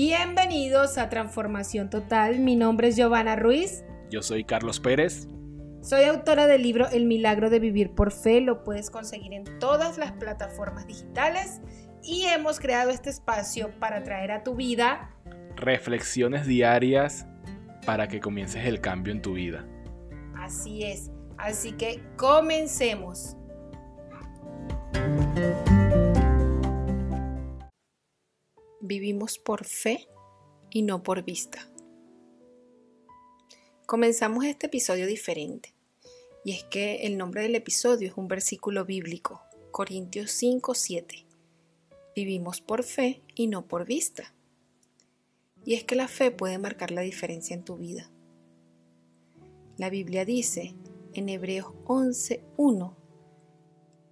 Bienvenidos a Transformación Total. Mi nombre es Giovanna Ruiz. Yo soy Carlos Pérez. Soy autora del libro El milagro de vivir por fe. Lo puedes conseguir en todas las plataformas digitales. Y hemos creado este espacio para traer a tu vida reflexiones diarias para que comiences el cambio en tu vida. Así es. Así que comencemos. Vivimos por fe y no por vista. Comenzamos este episodio diferente. Y es que el nombre del episodio es un versículo bíblico, Corintios 5, 7. Vivimos por fe y no por vista. Y es que la fe puede marcar la diferencia en tu vida. La Biblia dice en Hebreos 11.1,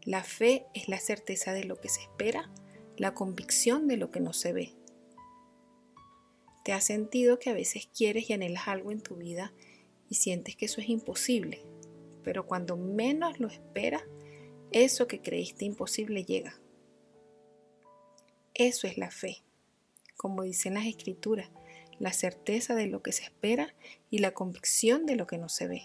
la fe es la certeza de lo que se espera, la convicción de lo que no se ve. ¿Te has sentido que a veces quieres y anhelas algo en tu vida y sientes que eso es imposible? Pero cuando menos lo esperas, eso que creíste imposible llega. Eso es la fe, como dicen las escrituras, la certeza de lo que se espera y la convicción de lo que no se ve.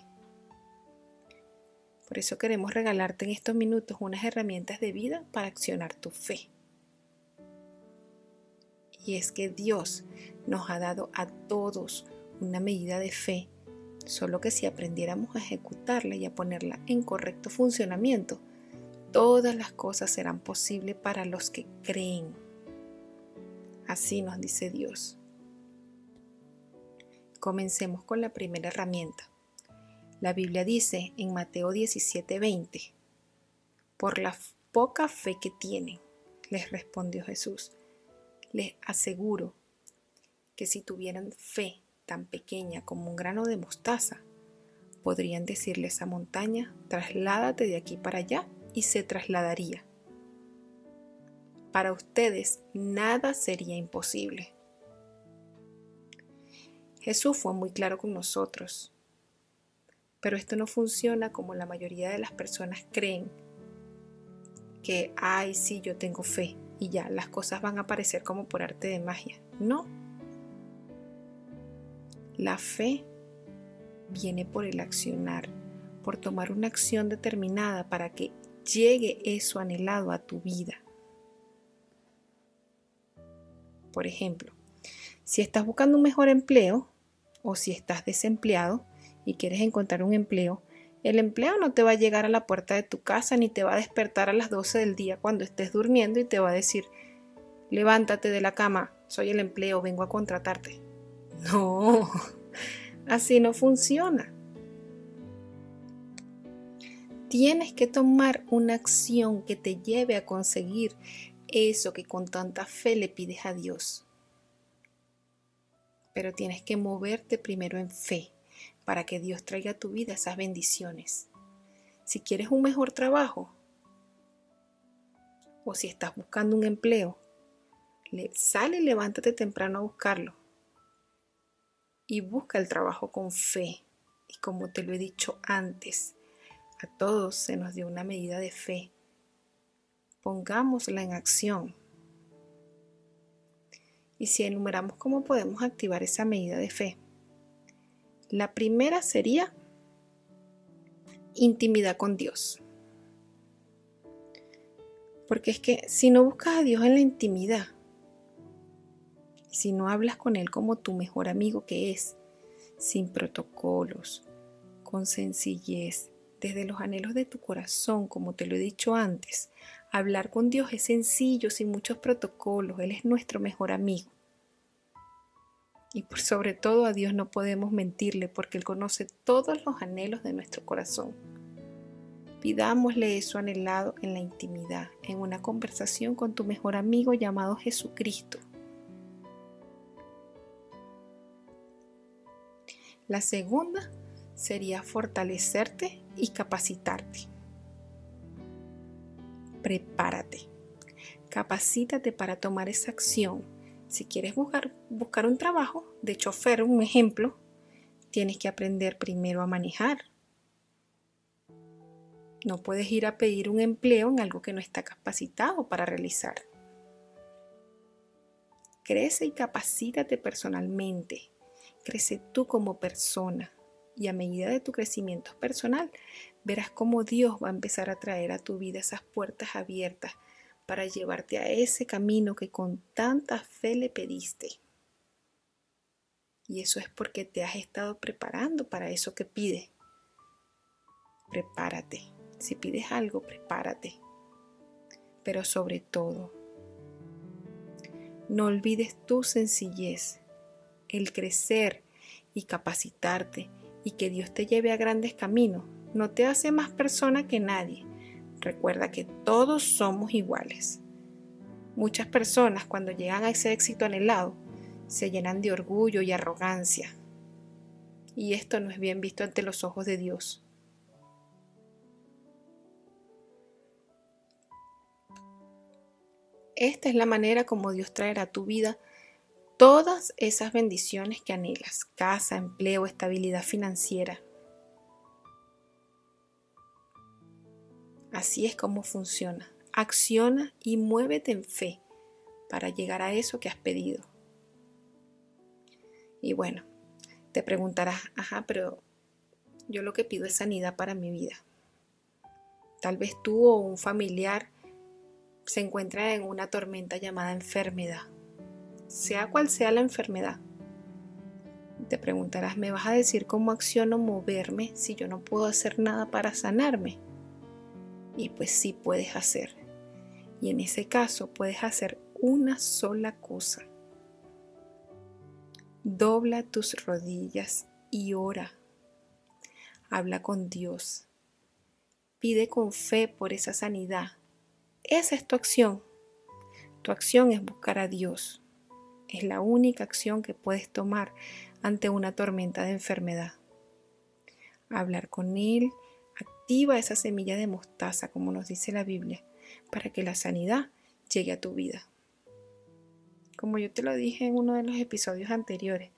Por eso queremos regalarte en estos minutos unas herramientas de vida para accionar tu fe. Y es que Dios nos ha dado a todos una medida de fe, solo que si aprendiéramos a ejecutarla y a ponerla en correcto funcionamiento, todas las cosas serán posibles para los que creen. Así nos dice Dios. Comencemos con la primera herramienta. La Biblia dice en Mateo 17:20, por la poca fe que tienen, les respondió Jesús, les aseguro que si tuvieran fe tan pequeña como un grano de mostaza, podrían decirle a esa montaña, trasládate de aquí para allá y se trasladaría. Para ustedes nada sería imposible. Jesús fue muy claro con nosotros pero esto no funciona como la mayoría de las personas creen que, ay, sí, yo tengo fe y ya, las cosas van a aparecer como por arte de magia. No. La fe viene por el accionar, por tomar una acción determinada para que llegue eso anhelado a tu vida. Por ejemplo, si estás buscando un mejor empleo o si estás desempleado, y quieres encontrar un empleo, el empleo no te va a llegar a la puerta de tu casa ni te va a despertar a las 12 del día cuando estés durmiendo y te va a decir, levántate de la cama, soy el empleo, vengo a contratarte. No, así no funciona. Tienes que tomar una acción que te lleve a conseguir eso que con tanta fe le pides a Dios. Pero tienes que moverte primero en fe para que Dios traiga a tu vida esas bendiciones. Si quieres un mejor trabajo o si estás buscando un empleo, sale y levántate temprano a buscarlo. Y busca el trabajo con fe. Y como te lo he dicho antes, a todos se nos dio una medida de fe. Pongámosla en acción. Y si enumeramos cómo podemos activar esa medida de fe, la primera sería intimidad con Dios. Porque es que si no buscas a Dios en la intimidad, si no hablas con Él como tu mejor amigo que es, sin protocolos, con sencillez, desde los anhelos de tu corazón, como te lo he dicho antes, hablar con Dios es sencillo, sin muchos protocolos, Él es nuestro mejor amigo. Y por sobre todo a Dios no podemos mentirle porque Él conoce todos los anhelos de nuestro corazón. Pidámosle eso anhelado en la intimidad, en una conversación con tu mejor amigo llamado Jesucristo. La segunda sería fortalecerte y capacitarte. Prepárate. Capacítate para tomar esa acción si quieres buscar, buscar un trabajo de chofer, un ejemplo, tienes que aprender primero a manejar. No puedes ir a pedir un empleo en algo que no está capacitado para realizar. Crece y capacítate personalmente. Crece tú como persona. Y a medida de tu crecimiento personal, verás cómo Dios va a empezar a traer a tu vida esas puertas abiertas para llevarte a ese camino que con tanta fe le pediste. Y eso es porque te has estado preparando para eso que pides. Prepárate. Si pides algo, prepárate. Pero sobre todo, no olvides tu sencillez, el crecer y capacitarte y que Dios te lleve a grandes caminos. No te hace más persona que nadie. Recuerda que todos somos iguales. Muchas personas cuando llegan a ese éxito anhelado se llenan de orgullo y arrogancia. Y esto no es bien visto ante los ojos de Dios. Esta es la manera como Dios traerá a tu vida todas esas bendiciones que anhelas, casa, empleo, estabilidad financiera. Así es como funciona. Acciona y muévete en fe para llegar a eso que has pedido. Y bueno, te preguntarás, ajá, pero yo lo que pido es sanidad para mi vida. Tal vez tú o un familiar se encuentra en una tormenta llamada enfermedad, sea cual sea la enfermedad. Te preguntarás, ¿me vas a decir cómo acciono moverme si yo no puedo hacer nada para sanarme? Y pues sí puedes hacer. Y en ese caso puedes hacer una sola cosa Dobla tus rodillas y ora. Habla con Dios. Pide con fe por esa sanidad. Esa es tu acción. Tu acción es buscar a Dios. Es la única acción que puedes tomar ante una tormenta de enfermedad. Hablar con Él esa semilla de mostaza, como nos dice la Biblia, para que la sanidad llegue a tu vida. Como yo te lo dije en uno de los episodios anteriores,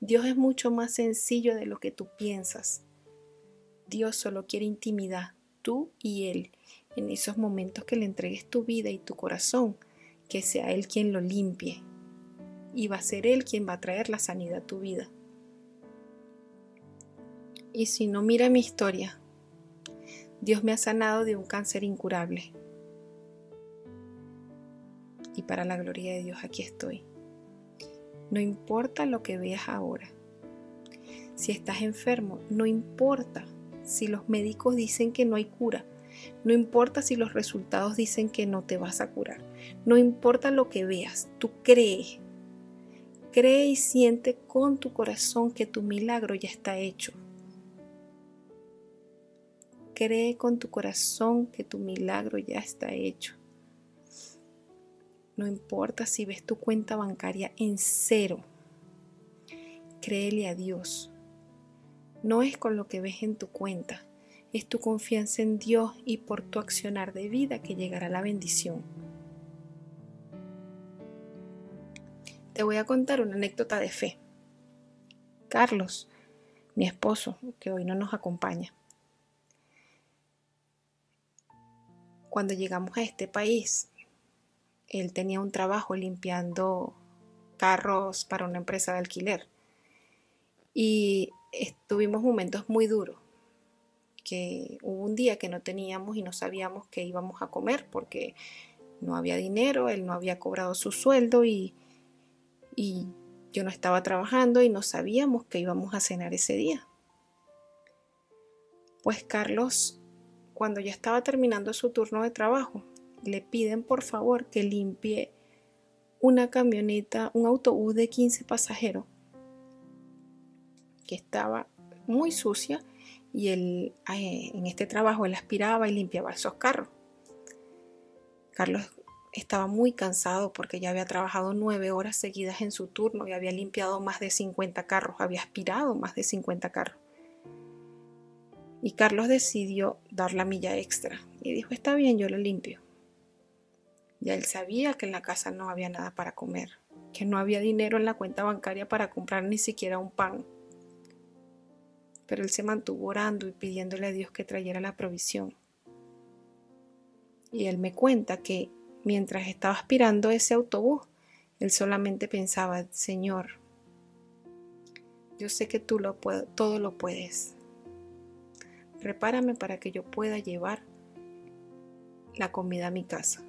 Dios es mucho más sencillo de lo que tú piensas. Dios solo quiere intimidad, tú y Él, en esos momentos que le entregues tu vida y tu corazón, que sea Él quien lo limpie. Y va a ser Él quien va a traer la sanidad a tu vida. Y si no mira mi historia, Dios me ha sanado de un cáncer incurable y para la gloria de Dios aquí estoy. No importa lo que veas ahora. Si estás enfermo, no importa si los médicos dicen que no hay cura. No importa si los resultados dicen que no te vas a curar. No importa lo que veas, tú crees. Cree y siente con tu corazón que tu milagro ya está hecho. Cree con tu corazón que tu milagro ya está hecho. No importa si ves tu cuenta bancaria en cero. Créele a Dios. No es con lo que ves en tu cuenta, es tu confianza en Dios y por tu accionar de vida que llegará la bendición. Te voy a contar una anécdota de fe. Carlos, mi esposo, que hoy no nos acompaña. Cuando llegamos a este país, él tenía un trabajo limpiando carros para una empresa de alquiler. Y tuvimos momentos muy duros, que hubo un día que no teníamos y no sabíamos qué íbamos a comer porque no había dinero, él no había cobrado su sueldo y, y yo no estaba trabajando y no sabíamos qué íbamos a cenar ese día. Pues Carlos, cuando ya estaba terminando su turno de trabajo, le piden por favor que limpie una camioneta, un autobús de 15 pasajeros que estaba muy sucia y él, en este trabajo él aspiraba y limpiaba esos carros. Carlos estaba muy cansado porque ya había trabajado nueve horas seguidas en su turno y había limpiado más de 50 carros, había aspirado más de 50 carros. Y Carlos decidió dar la milla extra y dijo, está bien, yo lo limpio. Ya él sabía que en la casa no había nada para comer, que no había dinero en la cuenta bancaria para comprar ni siquiera un pan. Pero él se mantuvo orando y pidiéndole a Dios que trayera la provisión. Y él me cuenta que mientras estaba aspirando ese autobús, Él solamente pensaba, Señor, yo sé que tú lo todo lo puedes. Repárame para que yo pueda llevar la comida a mi casa.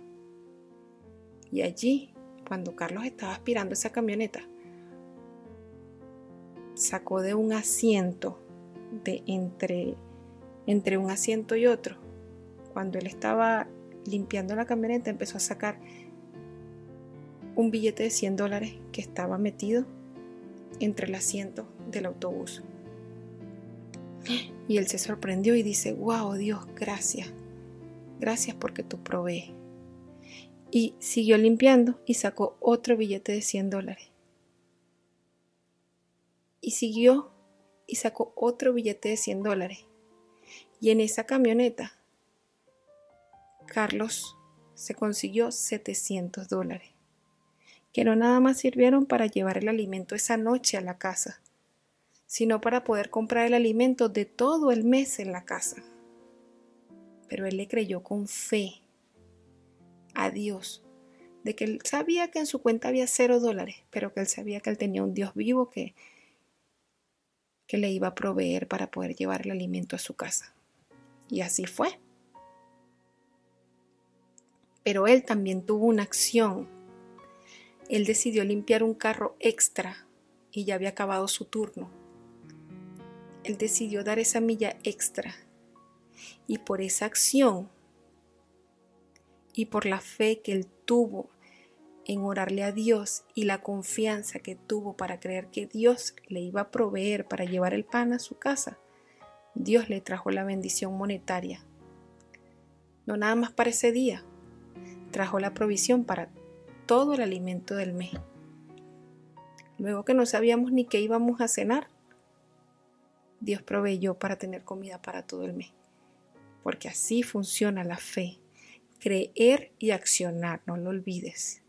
Y allí, cuando Carlos estaba aspirando esa camioneta, sacó de un asiento, de entre, entre un asiento y otro, cuando él estaba limpiando la camioneta, empezó a sacar un billete de 100 dólares que estaba metido entre el asiento del autobús. Y él se sorprendió y dice, wow, Dios, gracias. Gracias porque tú provees. Y siguió limpiando y sacó otro billete de 100 dólares. Y siguió y sacó otro billete de 100 dólares. Y en esa camioneta, Carlos se consiguió 700 dólares, que no nada más sirvieron para llevar el alimento esa noche a la casa, sino para poder comprar el alimento de todo el mes en la casa. Pero él le creyó con fe a Dios, de que él sabía que en su cuenta había cero dólares, pero que él sabía que él tenía un Dios vivo que, que le iba a proveer para poder llevar el alimento a su casa. Y así fue. Pero él también tuvo una acción. Él decidió limpiar un carro extra y ya había acabado su turno. Él decidió dar esa milla extra. Y por esa acción y por la fe que él tuvo en orarle a Dios y la confianza que tuvo para creer que Dios le iba a proveer para llevar el pan a su casa, Dios le trajo la bendición monetaria. No nada más para ese día, trajo la provisión para todo el alimento del mes. Luego que no sabíamos ni qué íbamos a cenar, Dios proveyó para tener comida para todo el mes. Porque así funciona la fe creer y accionar, no lo olvides.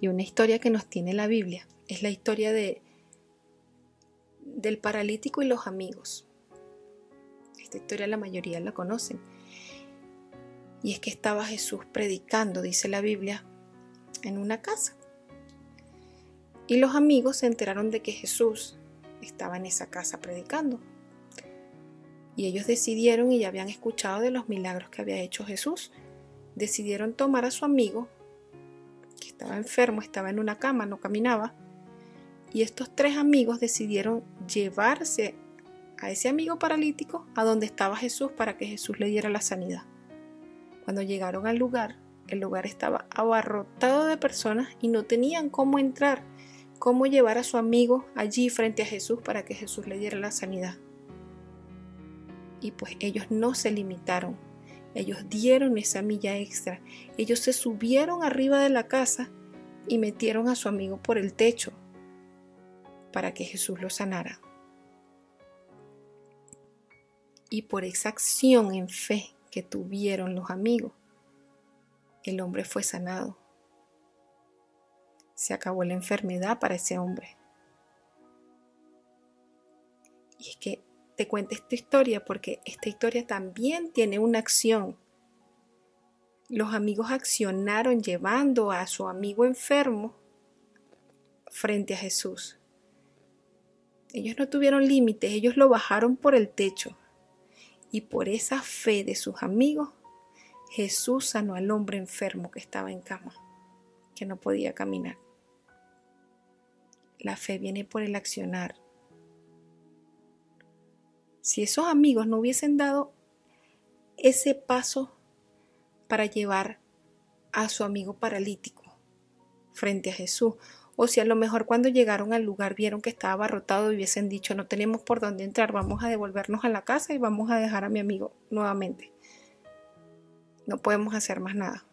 Y una historia que nos tiene la Biblia es la historia de del paralítico y los amigos. Esta historia la mayoría la conocen. Y es que estaba Jesús predicando, dice la Biblia, en una casa. Y los amigos se enteraron de que Jesús estaba en esa casa predicando. Y ellos decidieron, y ya habían escuchado de los milagros que había hecho Jesús, decidieron tomar a su amigo, que estaba enfermo, estaba en una cama, no caminaba, y estos tres amigos decidieron llevarse a ese amigo paralítico a donde estaba Jesús para que Jesús le diera la sanidad. Cuando llegaron al lugar, el lugar estaba abarrotado de personas y no tenían cómo entrar, cómo llevar a su amigo allí frente a Jesús para que Jesús le diera la sanidad. Y pues ellos no se limitaron, ellos dieron esa milla extra, ellos se subieron arriba de la casa y metieron a su amigo por el techo para que Jesús lo sanara. Y por esa acción en fe que tuvieron los amigos, el hombre fue sanado. Se acabó la enfermedad para ese hombre. Y es que te cuento esta historia porque esta historia también tiene una acción. Los amigos accionaron llevando a su amigo enfermo frente a Jesús. Ellos no tuvieron límites, ellos lo bajaron por el techo. Y por esa fe de sus amigos, Jesús sanó al hombre enfermo que estaba en cama, que no podía caminar. La fe viene por el accionar, si esos amigos no hubiesen dado ese paso para llevar a su amigo paralítico frente a Jesús, o si a lo mejor cuando llegaron al lugar vieron que estaba abarrotado y hubiesen dicho no tenemos por dónde entrar, vamos a devolvernos a la casa y vamos a dejar a mi amigo nuevamente. No podemos hacer más nada.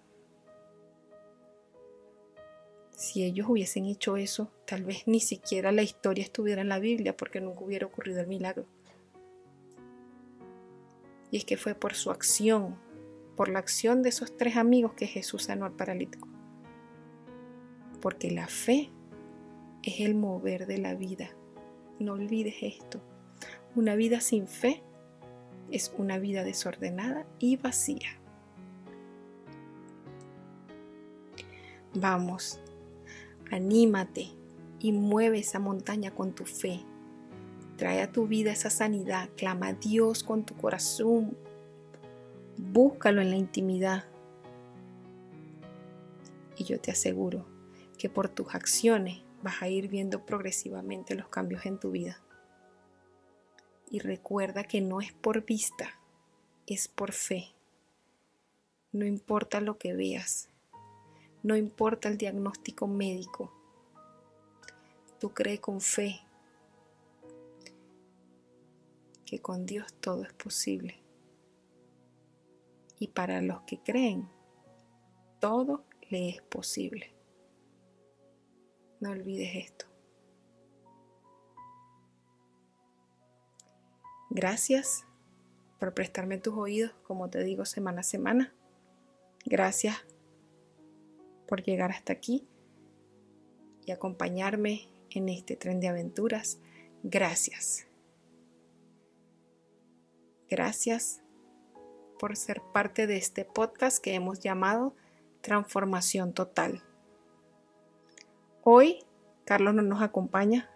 Si ellos hubiesen hecho eso, tal vez ni siquiera la historia estuviera en la Biblia porque nunca hubiera ocurrido el milagro. Y es que fue por su acción, por la acción de esos tres amigos que Jesús sanó al paralítico. Porque la fe es el mover de la vida. No olvides esto. Una vida sin fe es una vida desordenada y vacía. Vamos, anímate y mueve esa montaña con tu fe. Trae a tu vida esa sanidad, clama a Dios con tu corazón, búscalo en la intimidad. Y yo te aseguro que por tus acciones vas a ir viendo progresivamente los cambios en tu vida. Y recuerda que no es por vista, es por fe. No importa lo que veas, no importa el diagnóstico médico. Tú crees con fe que con Dios todo es posible. Y para los que creen, todo le es posible. No olvides esto. Gracias por prestarme tus oídos, como te digo, semana a semana. Gracias por llegar hasta aquí y acompañarme en este tren de aventuras. Gracias. Gracias por ser parte de este podcast que hemos llamado Transformación Total. Hoy Carlos no nos acompaña,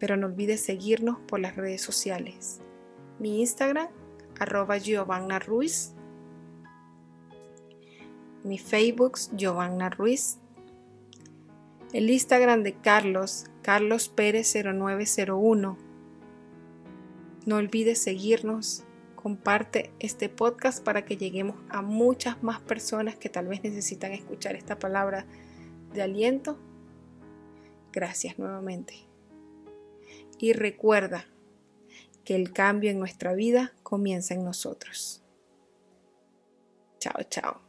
pero no olvides seguirnos por las redes sociales. Mi Instagram, arroba Giovanna Ruiz. Mi Facebook, Giovanna Ruiz. El Instagram de Carlos, Carlos Pérez 0901. No olvides seguirnos. Comparte este podcast para que lleguemos a muchas más personas que tal vez necesitan escuchar esta palabra de aliento, gracias nuevamente. Y recuerda que el cambio en nuestra vida comienza en nosotros. Chao, chao.